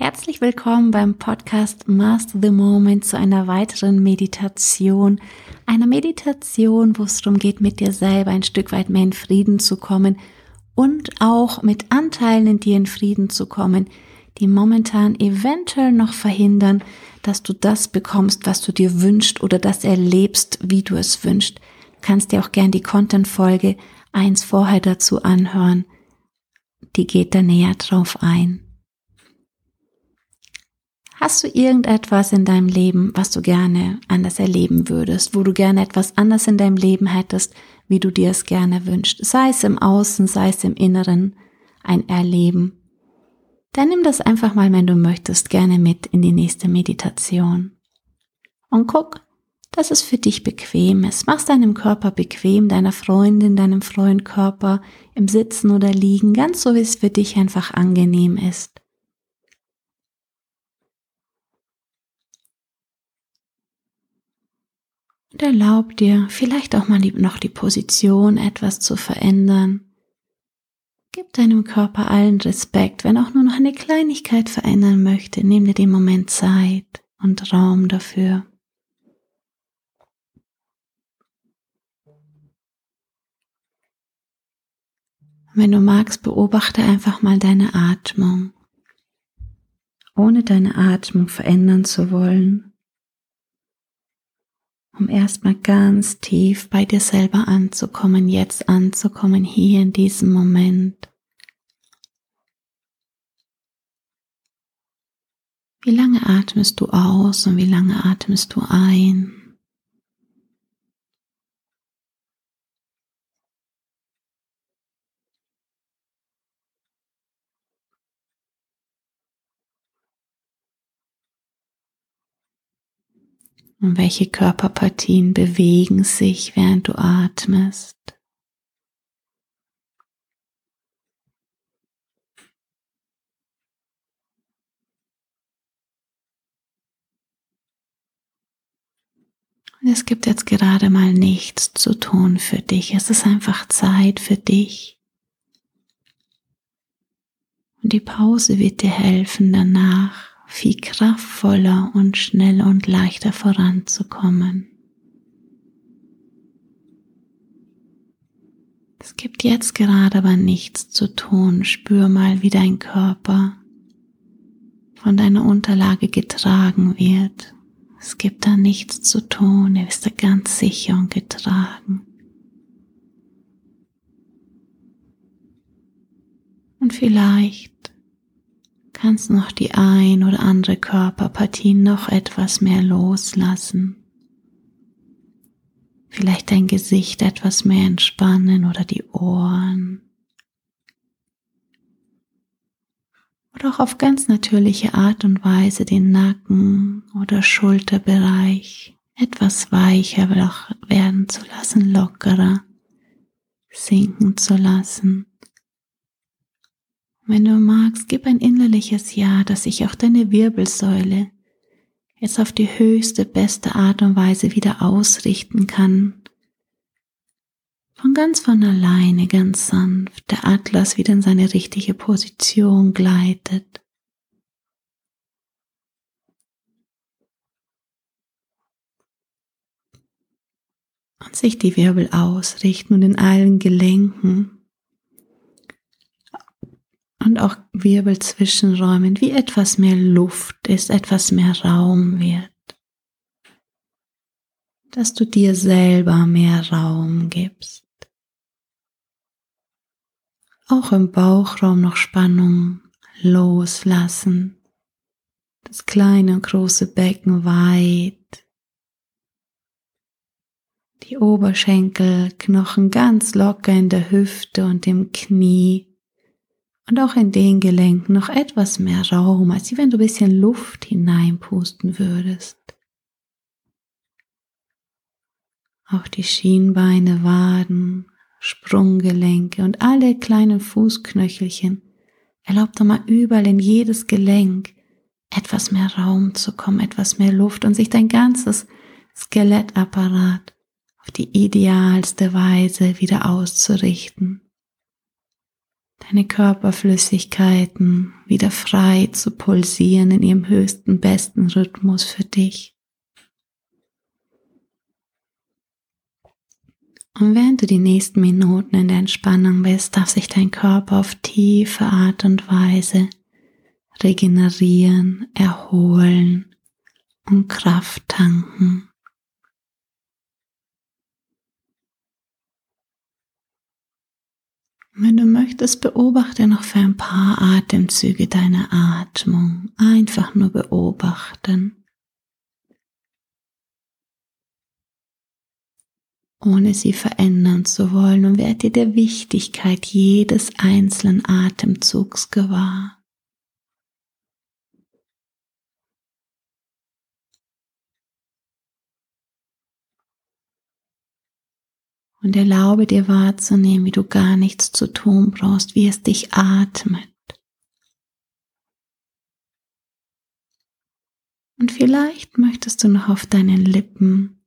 Herzlich willkommen beim Podcast Master the Moment zu einer weiteren Meditation. Einer Meditation, wo es darum geht, mit dir selber ein Stück weit mehr in Frieden zu kommen und auch mit Anteilen in dir in Frieden zu kommen, die momentan eventuell noch verhindern, dass du das bekommst, was du dir wünschst oder das erlebst, wie du es wünschst. Du kannst dir auch gern die Content-Folge eins vorher dazu anhören. Die geht da näher drauf ein. Hast du irgendetwas in deinem Leben, was du gerne anders erleben würdest, wo du gerne etwas anders in deinem Leben hättest, wie du dir es gerne wünschst, sei es im Außen, sei es im Inneren, ein Erleben? Dann nimm das einfach mal, wenn du möchtest, gerne mit in die nächste Meditation. Und guck, dass es für dich bequem ist. Mach deinem Körper bequem, deiner Freundin, deinem Freund Körper, im Sitzen oder Liegen, ganz so wie es für dich einfach angenehm ist. Und erlaub dir vielleicht auch mal noch die Position etwas zu verändern. Gib deinem Körper allen Respekt, wenn auch nur noch eine Kleinigkeit verändern möchte, nimm dir den Moment Zeit und Raum dafür. Wenn du magst, beobachte einfach mal deine Atmung, ohne deine Atmung verändern zu wollen um erstmal ganz tief bei dir selber anzukommen, jetzt anzukommen, hier in diesem Moment. Wie lange atmest du aus und wie lange atmest du ein? Und welche Körperpartien bewegen sich, während du atmest? Es gibt jetzt gerade mal nichts zu tun für dich. Es ist einfach Zeit für dich. Und die Pause wird dir helfen, danach viel kraftvoller und schneller und leichter voranzukommen. Es gibt jetzt gerade aber nichts zu tun. Spür mal, wie dein Körper von deiner Unterlage getragen wird. Es gibt da nichts zu tun. Er ist da ganz sicher und getragen. Und vielleicht kannst noch die ein oder andere Körperpartie noch etwas mehr loslassen. Vielleicht dein Gesicht etwas mehr entspannen oder die Ohren. Oder auch auf ganz natürliche Art und Weise den Nacken oder Schulterbereich etwas weicher werden zu lassen, lockerer sinken zu lassen. Wenn du magst, gib ein innerliches Ja, dass sich auch deine Wirbelsäule jetzt auf die höchste, beste Art und Weise wieder ausrichten kann. Von ganz von alleine, ganz sanft, der Atlas wieder in seine richtige Position gleitet. Und sich die Wirbel ausrichten und in allen Gelenken und auch Wirbelzwischenräumen, wie etwas mehr Luft ist, etwas mehr Raum wird. Dass du dir selber mehr Raum gibst. Auch im Bauchraum noch Spannung loslassen. Das kleine und große Becken weit. Die Oberschenkelknochen ganz locker in der Hüfte und im Knie und auch in den Gelenken noch etwas mehr Raum, als wenn du ein bisschen Luft hineinpusten würdest. Auch die Schienbeine, Waden, Sprunggelenke und alle kleinen Fußknöchelchen. Erlaub doch mal überall in jedes Gelenk etwas mehr Raum zu kommen, etwas mehr Luft und sich dein ganzes Skelettapparat auf die idealste Weise wieder auszurichten. Deine Körperflüssigkeiten wieder frei zu pulsieren in ihrem höchsten, besten Rhythmus für dich. Und während du die nächsten Minuten in der Entspannung bist, darf sich dein Körper auf tiefe Art und Weise regenerieren, erholen und Kraft tanken. Wenn du möchtest, beobachte noch für ein paar Atemzüge deine Atmung. Einfach nur beobachten. ohne sie verändern zu wollen und werd dir der Wichtigkeit jedes einzelnen Atemzugs gewahr. Und erlaube dir wahrzunehmen, wie du gar nichts zu tun brauchst, wie es dich atmet. Und vielleicht möchtest du noch auf deinen Lippen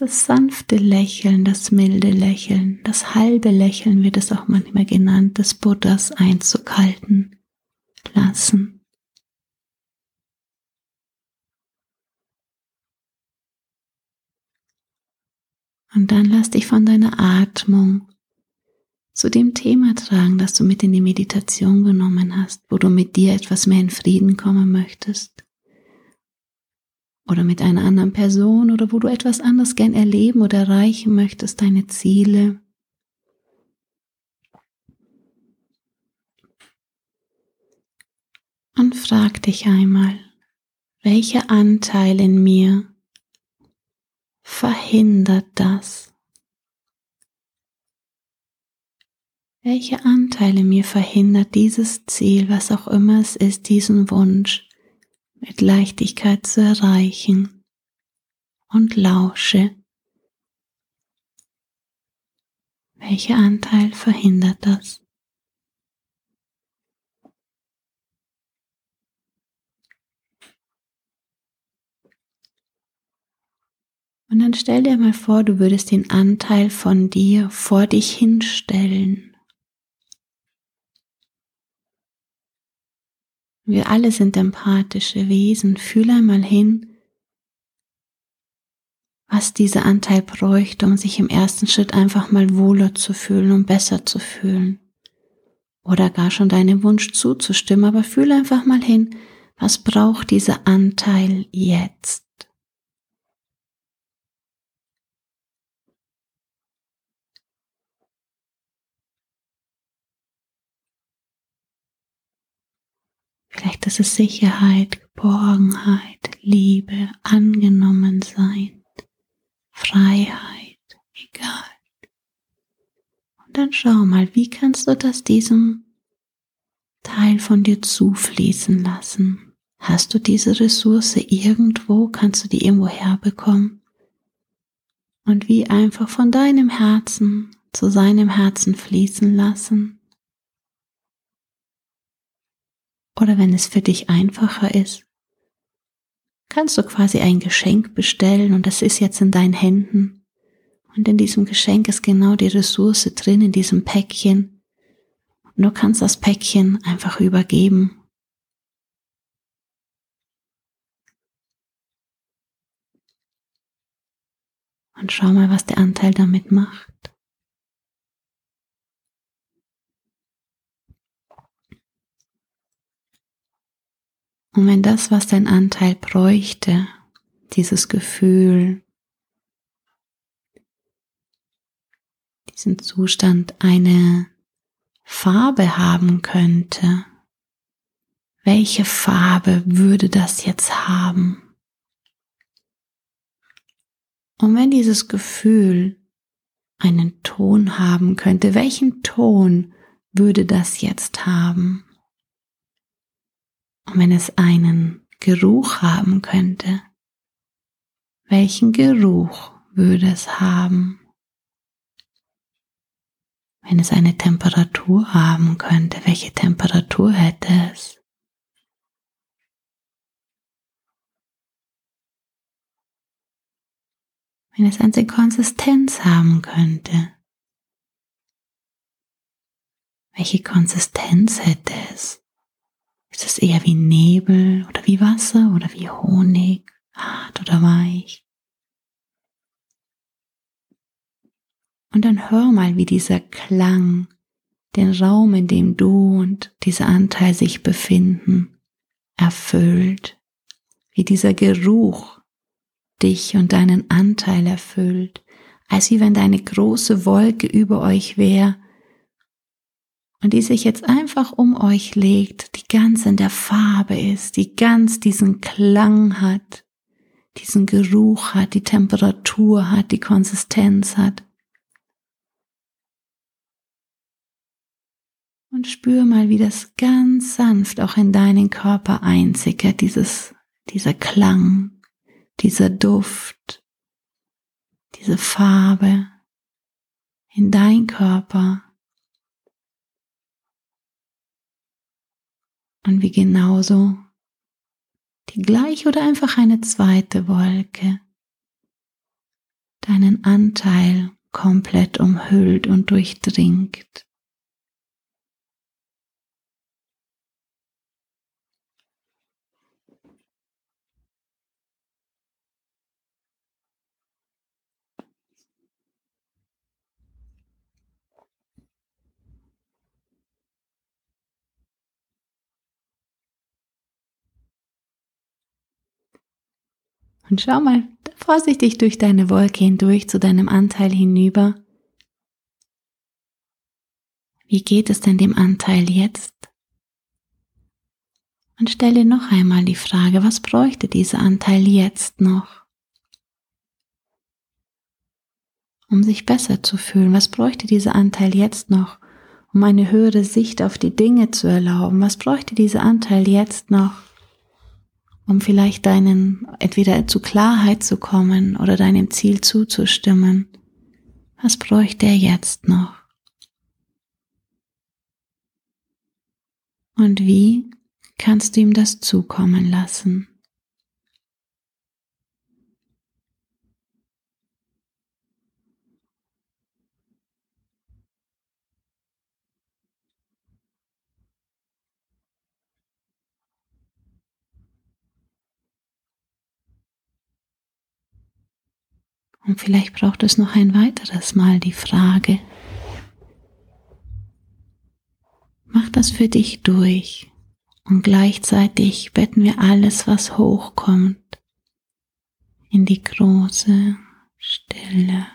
das sanfte Lächeln, das milde Lächeln, das halbe Lächeln wird es auch manchmal genannt, des Buddhas Einzug halten lassen. Und dann lass dich von deiner Atmung zu dem Thema tragen, das du mit in die Meditation genommen hast, wo du mit dir etwas mehr in Frieden kommen möchtest oder mit einer anderen Person oder wo du etwas anderes gern erleben oder erreichen möchtest, deine Ziele. Und frag dich einmal, welcher Anteil in mir verhindert das? Welcher Anteil in mir verhindert dieses Ziel, was auch immer es ist, diesen Wunsch, mit Leichtigkeit zu erreichen und lausche. Welcher Anteil verhindert das? Und dann stell dir mal vor, du würdest den Anteil von dir vor dich hinstellen Wir alle sind empathische Wesen. Fühl einmal hin, was dieser Anteil bräuchte, um sich im ersten Schritt einfach mal wohler zu fühlen und besser zu fühlen. Oder gar schon deinem Wunsch zuzustimmen, aber fühl einfach mal hin, was braucht dieser Anteil jetzt? Vielleicht ist Sicherheit, Geborgenheit, Liebe, angenommen sein, Freiheit, egal. Und dann schau mal, wie kannst du das diesem Teil von dir zufließen lassen? Hast du diese Ressource irgendwo? Kannst du die irgendwo herbekommen? Und wie einfach von deinem Herzen zu seinem Herzen fließen lassen? Oder wenn es für dich einfacher ist, kannst du quasi ein Geschenk bestellen und das ist jetzt in deinen Händen. Und in diesem Geschenk ist genau die Ressource drin, in diesem Päckchen. Und du kannst das Päckchen einfach übergeben. Und schau mal, was der Anteil damit macht. Und wenn das, was dein Anteil bräuchte, dieses Gefühl, diesen Zustand eine Farbe haben könnte, welche Farbe würde das jetzt haben? Und wenn dieses Gefühl einen Ton haben könnte, welchen Ton würde das jetzt haben? Und wenn es einen Geruch haben könnte, welchen Geruch würde es haben? Wenn es eine Temperatur haben könnte, welche Temperatur hätte es? Wenn es eine Konsistenz haben könnte, Welche Konsistenz hätte es? Ist es eher wie Nebel oder wie Wasser oder wie Honig, hart oder weich? Und dann hör mal, wie dieser Klang den Raum, in dem du und dieser Anteil sich befinden, erfüllt, wie dieser Geruch dich und deinen Anteil erfüllt, als wie wenn deine große Wolke über euch wäre und die sich jetzt einfach um euch legt, die ganz in der Farbe ist, die ganz diesen Klang hat, diesen Geruch hat, die Temperatur hat, die Konsistenz hat. Und spür mal, wie das ganz sanft auch in deinen Körper einsickert, dieses, dieser Klang, dieser Duft, diese Farbe in dein Körper. Und wie genauso die gleiche oder einfach eine zweite Wolke deinen Anteil komplett umhüllt und durchdringt. Und schau mal vorsichtig durch deine Wolke hindurch zu deinem Anteil hinüber. Wie geht es denn dem Anteil jetzt? Und stelle noch einmal die Frage, was bräuchte dieser Anteil jetzt noch? Um sich besser zu fühlen, was bräuchte dieser Anteil jetzt noch, um eine höhere Sicht auf die Dinge zu erlauben? Was bräuchte dieser Anteil jetzt noch, um vielleicht deinen, entweder zu Klarheit zu kommen oder deinem Ziel zuzustimmen. Was bräuchte er jetzt noch? Und wie kannst du ihm das zukommen lassen? Und vielleicht braucht es noch ein weiteres Mal die Frage, mach das für dich durch und gleichzeitig betten wir alles, was hochkommt, in die große Stille.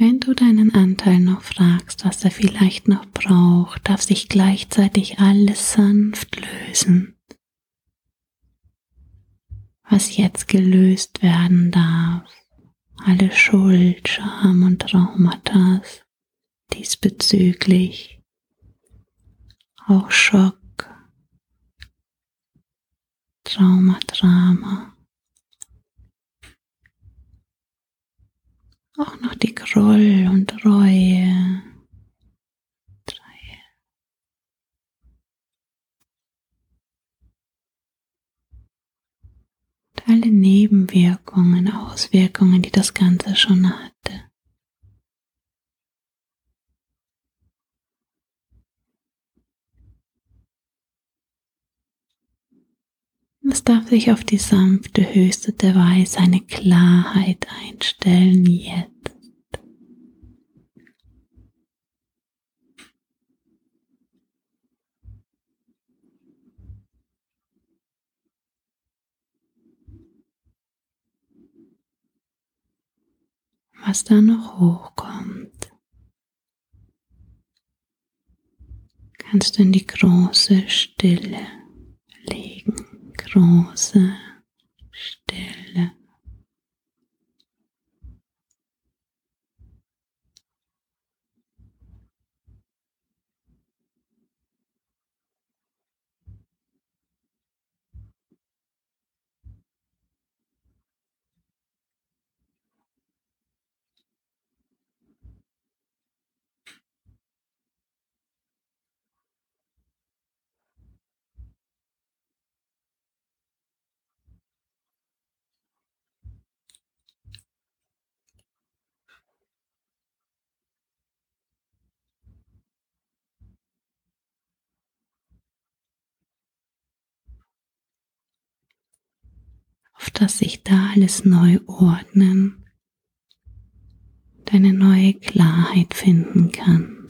Wenn du deinen Anteil noch fragst, was er vielleicht noch braucht, darf sich gleichzeitig alles sanft lösen, was jetzt gelöst werden darf. Alle Schuld, Scham und Traumata diesbezüglich, auch Schock, Trauma, Drama. Auch noch die Groll und Reue. Und alle Nebenwirkungen, Auswirkungen, die das Ganze schon hatte. Es darf sich auf die sanfte, höchste Weise eine Klarheit einstellen jetzt. was da noch hochkommt. Kannst du in die große Stille große Stille. Dass sich da alles neu ordnen, deine neue Klarheit finden kann.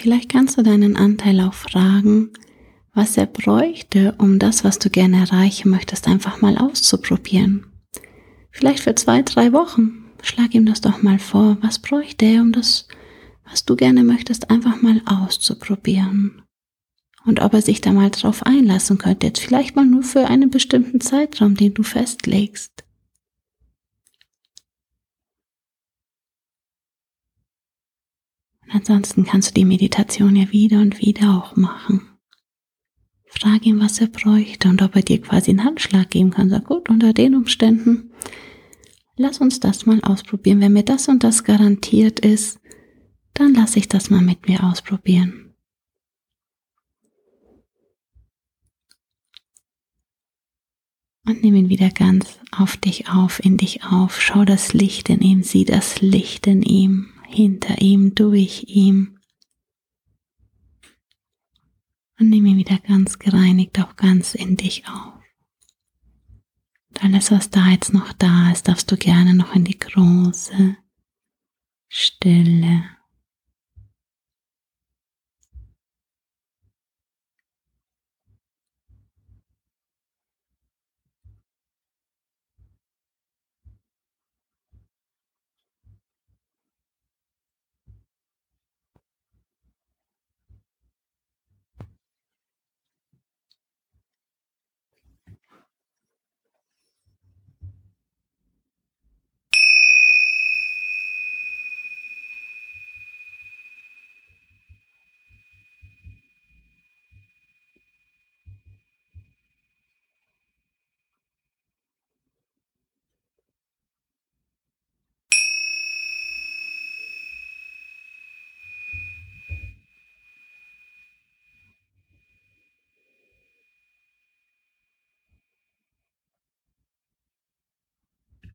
Vielleicht kannst du deinen Anteil auch fragen, was er bräuchte, um das, was du gerne erreichen möchtest, einfach mal auszuprobieren. Vielleicht für zwei, drei Wochen. Schlag ihm das doch mal vor. Was bräuchte er, um das, was du gerne möchtest, einfach mal auszuprobieren? Und ob er sich da mal drauf einlassen könnte, jetzt vielleicht mal nur für einen bestimmten Zeitraum, den du festlegst. Ansonsten kannst du die Meditation ja wieder und wieder auch machen. Frag ihn, was er bräuchte und ob er dir quasi einen Handschlag geben kann. Sag gut, unter den Umständen, lass uns das mal ausprobieren. Wenn mir das und das garantiert ist, dann lass ich das mal mit mir ausprobieren. Und nimm ihn wieder ganz auf dich auf, in dich auf. Schau das Licht in ihm, sieh das Licht in ihm hinter ihm, durch ihm. Und nimm ihn wieder ganz gereinigt auch ganz in dich auf. Und alles, was da jetzt noch da ist, darfst du gerne noch in die große Stille